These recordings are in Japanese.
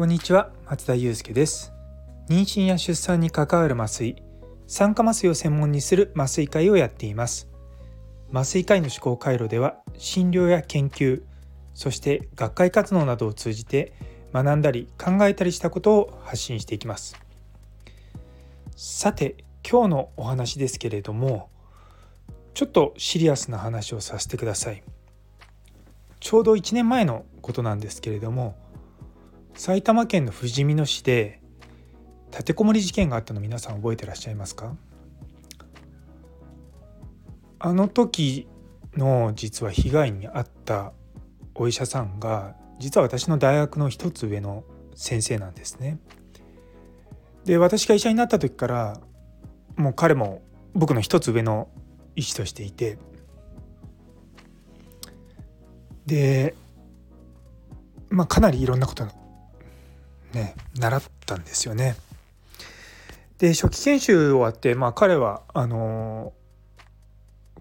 こんにちは松田祐介です。妊娠や出産に関わる麻酔酸化麻酔を専門にする麻酔会をやっています。麻酔科医の思考回路では診療や研究そして学会活動などを通じて学んだり考えたりしたことを発信していきます。さて今日のお話ですけれどもちょっとシリアスな話をさせてください。ちょうど1年前のことなんですけれども埼玉県のふじみ野市で立てこもり事件があったの皆さん覚えてらっしゃいますか？あの時の実は被害に遭ったお医者さんが実は私の大学の一つ上の先生なんですね。で私が医者になった時からもう彼も僕の一つ上の医師としていてでまあかなりいろんなことね習ったんですよね。で初期研修終わって、まあ、彼はあの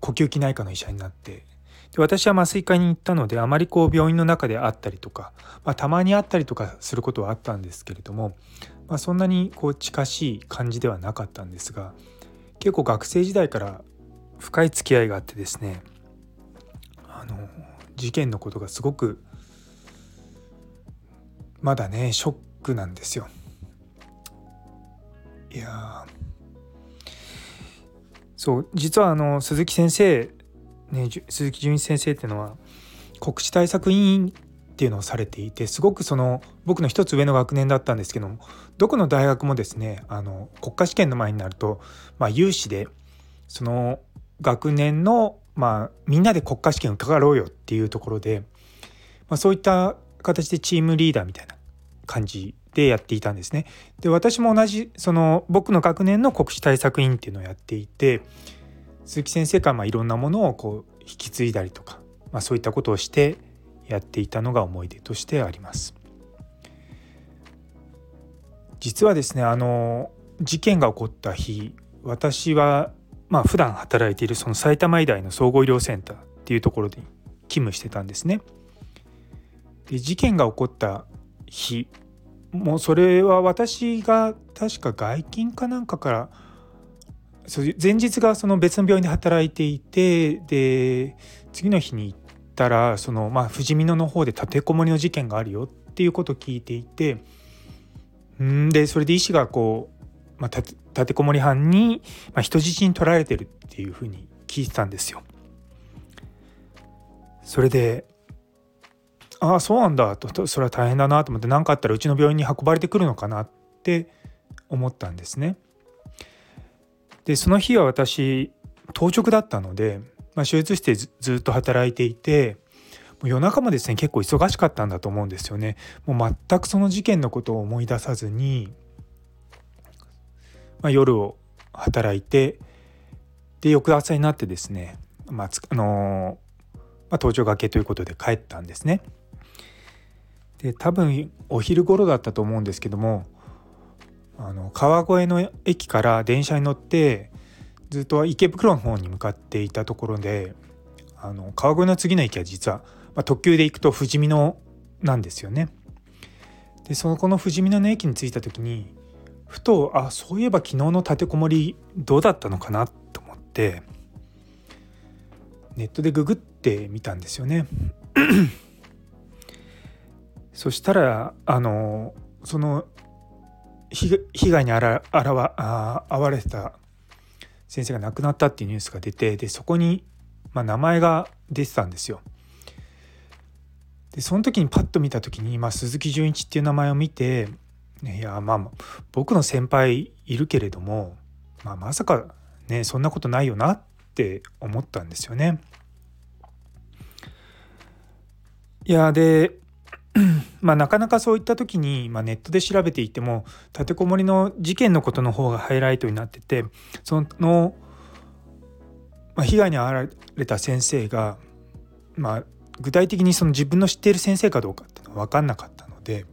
呼吸器内科の医者になってで私は麻酔科に行ったのであまりこう病院の中で会ったりとか、まあ、たまに会ったりとかすることはあったんですけれども、まあ、そんなにこう近しい感じではなかったんですが結構学生時代から深い付き合いがあってですねあの事件のことがすごくまだねショックなんですよ。いやそう実はあの鈴木先生、ね、鈴木純一先生っていうのは国試対策委員っていうのをされていてすごくその僕の一つ上の学年だったんですけどもどこの大学もですねあの国家試験の前になると、まあ、有志でその学年の、まあ、みんなで国家試験を受かろうよっていうところで、まあ、そういった形でチームリーダーみたいな感じでやっていたんですね。で私も同じその僕の学年の国試対策委員っていうのをやっていて鈴木先生からまあいろんなものをこう引き継いだりとか、まあ、そういったことをしてやっていたのが思い出としてあります。実はですねあの事件が起こった日私はまあ普段働いているその埼玉医大の総合医療センターっていうところで勤務してたんですね。で事件が起こった日もうそれは私が確か外勤かなんかから前日がその別の病院で働いていてで次の日に行ったらそのまあふじみ野の方で立てこもりの事件があるよっていうことを聞いていてんでそれで医師がこう、まあ、立てこもり犯に、まあ、人質に取られてるっていうふうに聞いてたんですよ。それでああそうなんだとそれは大変だなと思って何かあったらうちの病院に運ばれてくるのかなって思ったんですね。でその日は私当直だったので、まあ、手術室でずっと働いていてもう夜中もですね結構忙しかったんだと思うんですよね。もう全くその事件のことを思い出さずに、まあ、夜を働いてで翌朝になってですね、まああのまあ、搭乗がけということで帰ったんですね。で多分お昼頃だったと思うんですけどもあの川越の駅から電車に乗ってずっと池袋の方に向かっていたところであの川越の次の駅は実は、まあ、特急で行くと富士見野なんですよね。でそのこの富士見野の駅に着いた時にふとあそういえば昨日の立てこもりどうだったのかなと思ってネットでググってみたんですよね。そしたらあのその被害にあらあらわあ遭われた先生が亡くなったっていうニュースが出てでそこに、まあ、名前が出てたんですよ。でその時にパッと見た時に、まあ、鈴木純一っていう名前を見ていやまあ僕の先輩いるけれども、まあ、まさかねそんなことないよなって思ったんですよね。いやでまあ、なかなかそういった時に、まあ、ネットで調べていても立てこもりの事件のことの方がハイライトになっててその、まあ、被害に遭われた先生が、まあ、具体的にその自分の知っている先生かどうかっていうのは分かんなかったので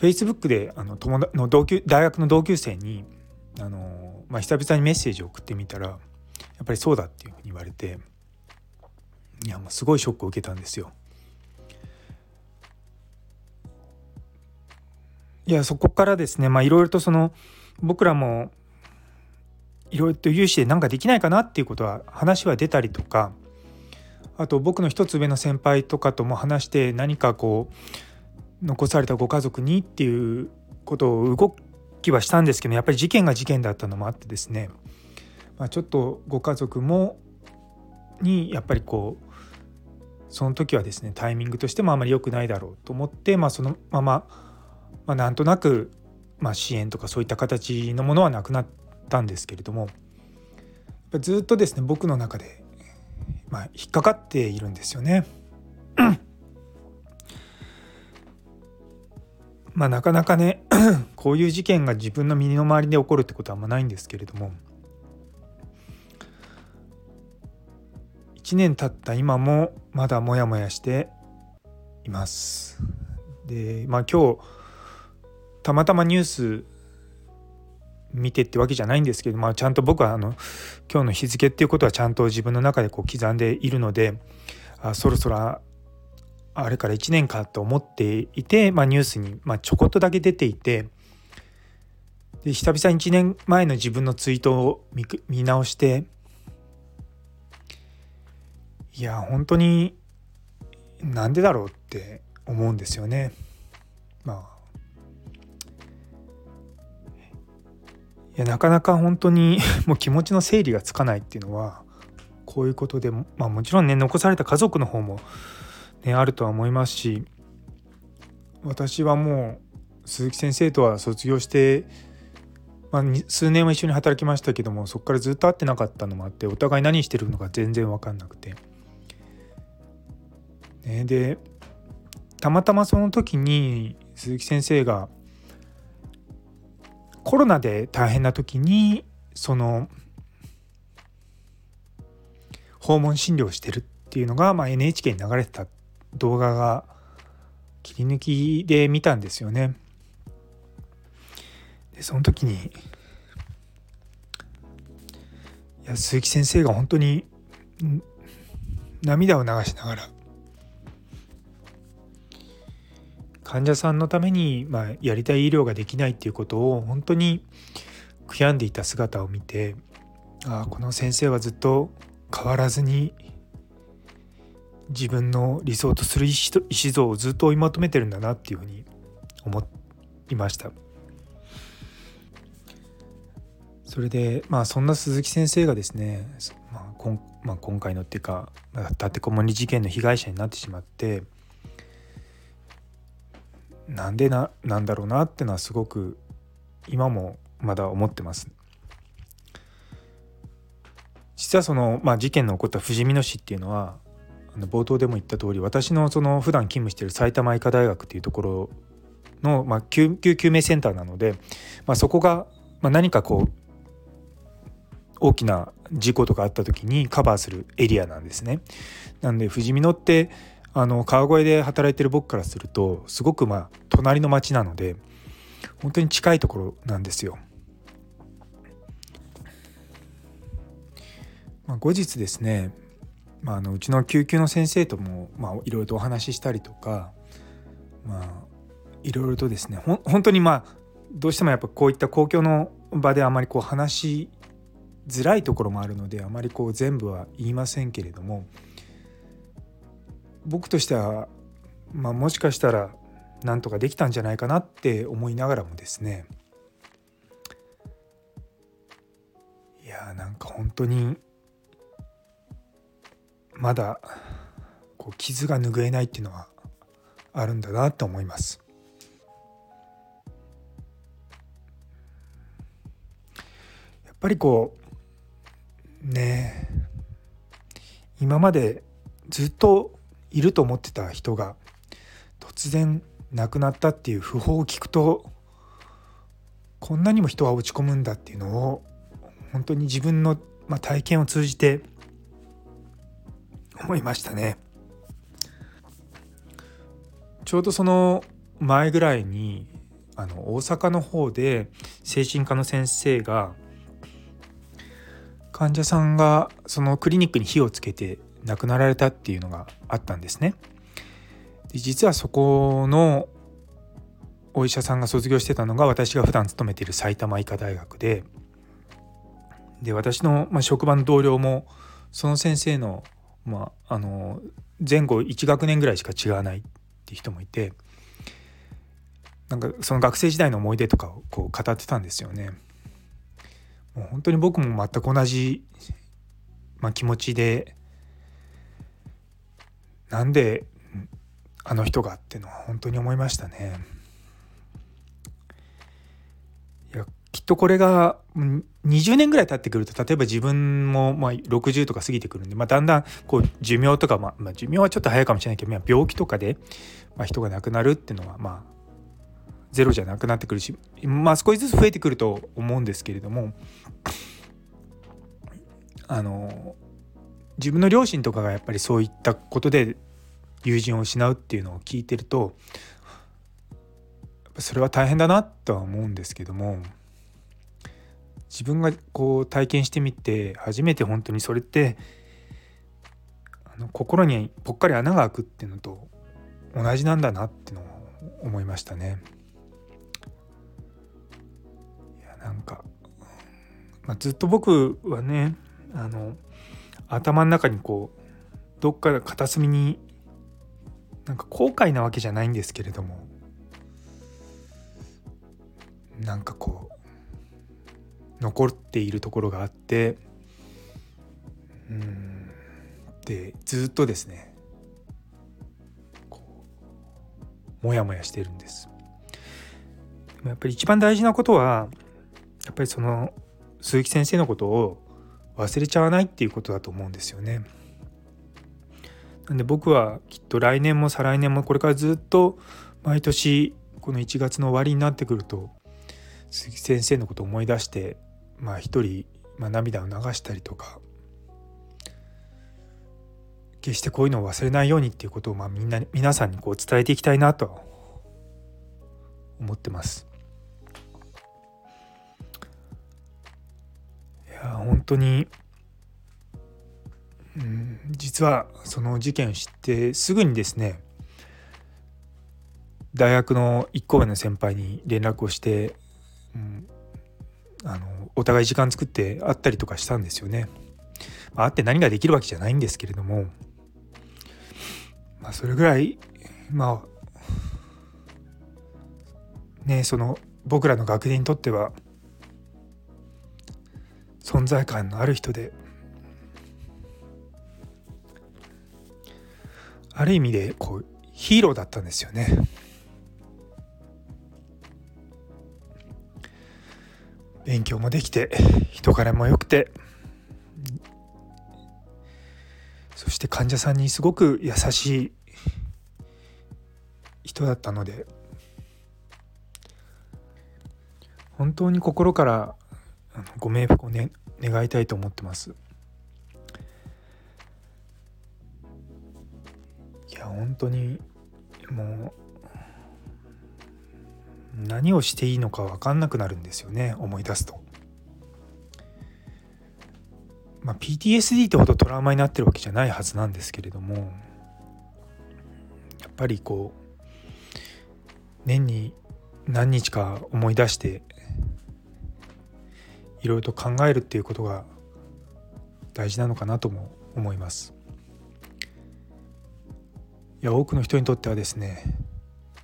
Facebook であの友の同級大学の同級生にあの、まあ、久々にメッセージを送ってみたらやっぱりそうだっていうふうに言われていやもうすごいショックを受けたんですよ。いやそこからですねまあいろいろとその僕らもいろいろと有志で何かできないかなっていうことは話は出たりとかあと僕の一つ上の先輩とかとも話して何かこう残されたご家族にっていうことを動きはしたんですけどやっぱり事件が事件だったのもあってですね、まあ、ちょっとご家族もにやっぱりこうその時はですねタイミングとしてもあまり良くないだろうと思って、まあ、そのまま、まあ、なんとなく、まあ、支援とかそういった形のものはなくなったんですけれどもずっとですね僕の中で、まあ、引っかかっているんですよね。まあなかなかね こういう事件が自分の身の回りで起こるってことはあんまないんですけれども1年経った今もまだモヤモヤしています。でまあ今日たまたまニュース見てってわけじゃないんですけど、まあ、ちゃんと僕はあの今日の日付っていうことはちゃんと自分の中でこう刻んでいるのであそろそろあれから1年かと思っていて、まあ、ニュースに、まあ、ちょこっとだけ出ていてで久々に1年前の自分のツイートを見直していや本当になんでだろうって思うんですよね。まあいやなかなか本当に もう気持ちの整理がつかないっていうのはこういうことで、まあ、もちろんね残された家族の方も、ね、あるとは思いますし私はもう鈴木先生とは卒業して、まあ、数年は一緒に働きましたけどもそこからずっと会ってなかったのもあってお互い何してるのか全然分かんなくて。ね、でたまたまその時に鈴木先生がコロナで大変な時にその訪問診療してるっていうのが、まあ、NHK に流れてた動画が切り抜きで見たんですよね。でその時にいや鈴木先生が本当に涙を流しながら患者さんのために、まあ、やりたい医療ができないっていうことを本当に悔やんでいた姿を見てあこの先生はずっと変わらずに自分の理想とする意思像をずっと追い求めてるんだなっていうふうに思いました。それでまあそんな鈴木先生がですね、まあこんまあ、今回のっていうか立てこもり事件の被害者になってしまってなんでななんだろうなってのはすごく今もまだ思ってます。実はその、まあ、事件の起こったふじみ野市っていうのはあの冒頭でも言った通り私のその普段勤務してる埼玉医科大学っていうところの、まあ、救急救命センターなので、まあ、そこが、まあ、何かこう大きな事故とかあった時にカバーするエリアなんですね。なんでふじみ野ってあの川越で働いてる僕からするとすごくまあ隣の町なので本当に近いところなんですよ。まあ、後日ですね、まあ、あのうちの救急の先生ともいろいろとお話ししたりとかまあいろいろとですねほ本当にまあどうしてもやっぱこういった公共の場であまりこう話しづらいところもあるのであまりこう全部は言いませんけれども僕としては、まあ、もしかしたらなんとかできたんじゃないかなって思いながらもですねいやーなんか本当にまだこう傷が拭えないっていうのはあるんだなと思います。やっぱりこうね今までずっといると思ってた人が突然亡くなったっていう訃報を聞くとこんなにも人は落ち込むんだっていうのを本当に自分の、まあ、体験を通じて思いましたね。ちょうどその前ぐらいにあの大阪の方で精神科の先生が患者さんがそのクリニックに火をつけて亡くなられたっていうのがあったんですね。で実はそこのお医者さんが卒業してたのが私が普段勤めている埼玉医科大学でで私の、まあ、職場の同僚もその先生の,、まあ、あの前後1学年ぐらいしか違わないっていう人もいてなんかその学生時代の思い出とかをこう語ってたんですよね。もう本当に僕も全く同じ、まあ、気持ちでなんであの人がっていうのは本当に思いましたね。いやきっとこれが20年ぐらい経ってくると例えば自分もまあ60とか過ぎてくるんで、まあ、だんだんこう寿命とか、まあ、寿命はちょっと早いかもしれないけど、まあ、病気とかで、まあ、人が亡くなるっていうのはまあゼロじゃなくなってくるしまあ少しずつ増えてくると思うんですけれどもあの自分の両親とかがやっぱりそういったことで友人を失うっていうのを聞いてるとそれは大変だなとは思うんですけども自分がこう体験してみて初めて本当にそれってあの心にぽっかり穴が開くっていうのと同じなんだなってのを思いましたね。いやなんか、まあ、ずっと僕はねあの頭の中にこうどっか片隅になんか後悔なわけじゃないんですけれどもなんかこう残っているところがあってうんでずっとですねモヤモヤしてるんです。やっぱり一番大事なことはやっぱりその鈴木先生のことを忘れちゃわないっていうことだと思うんですよね。なんで僕はきっと来年も再来年もこれからずっと毎年この1月の終わりになってくると鈴木先生のことを思い出してまあ一人、まあ、涙を流したりとか決してこういうのを忘れないようにっていうことをまあみんな皆さんにこう伝えていきたいなと思ってます。当に、うん、実はその事件を知ってすぐにですね大学の1個上の先輩に連絡をしてうん、あのお互い時間作って会ったりとかしたんですよね。まあ、会って何ができるわけじゃないんですけれども、まあ、それぐらいまあねその僕らの学年にとっては存在感のある人である意味でこうヒーローだったんですよね。勉強もできて人柄も良くてそして患者さんにすごく優しい人だったので本当に心からご冥福を、ね、願いたいと思ってます。いや本当にもう何をしていいのか分かんなくなるんですよね思い出すと。まあ、PTSD ってほどトラウマになってるわけじゃないはずなんですけれどもやっぱりこう年に何日か思い出していろいろと考えるっていうことが大事なのかなとも思います。いや多くの人にとってはですね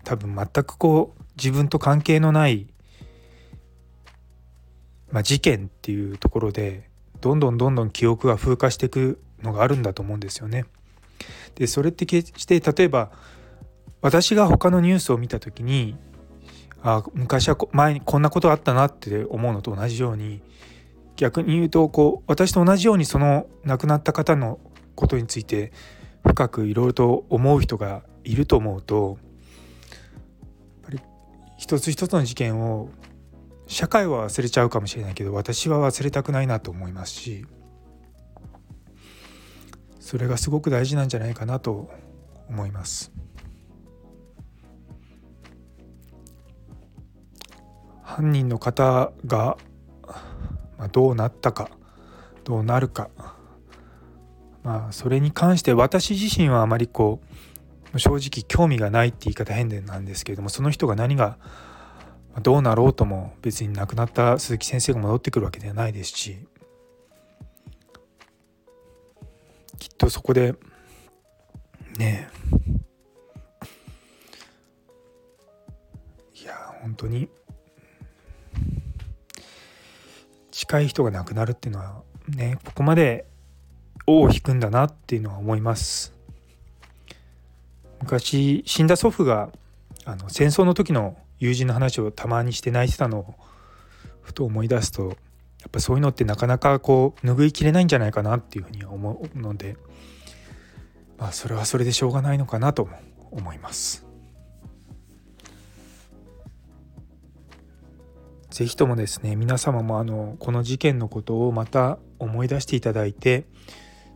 多分全くこう自分と関係のない、まあ、事件っていうところでどんどんどんどん記憶が風化していくのがあるんだと思うんですよね。でそれって決して例えば私が他のニュースを見た時にあ昔は前にこんなことあったなって思うのと同じように逆に言うとこう私と同じようにその亡くなった方のことについて深くいろいろと思う人がいると思うとやっぱり一つ一つの事件を社会は忘れちゃうかもしれないけど私は忘れたくないなと思いますしそれがすごく大事なんじゃないかなと思います。犯人の方が、まあ、どうなったかどうなるか。まあそれに関して私自身はあまりこう正直興味がないって言い方変でなんですけれどもその人が何がどうなろうとも別に亡くなった鈴木先生が戻ってくるわけではないですしきっとそこでねえ。いや本当に近い人が亡くなるっていうのはねここまで尾を引くんだなっていうのは思います昔死んだ祖父があの戦争の時の友人の話をたまにして泣いてたのをふと思い出すとやっぱそういうのってなかなかこう拭いきれないんじゃないかなっていうふうに思うのでまあそれはそれでしょうがないのかなと思います。ぜひともですね皆様もあのこの事件のことをまた思い出していただいて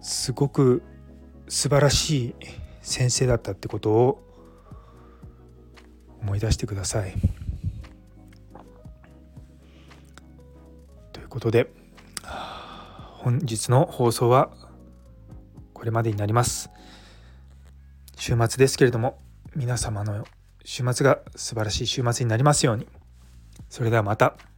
すごく素晴らしい先生だったってことを思い出してください。ということで本日の放送はこれまでになります。週末ですけれども皆様の週末が素晴らしい週末になりますように。それではまた。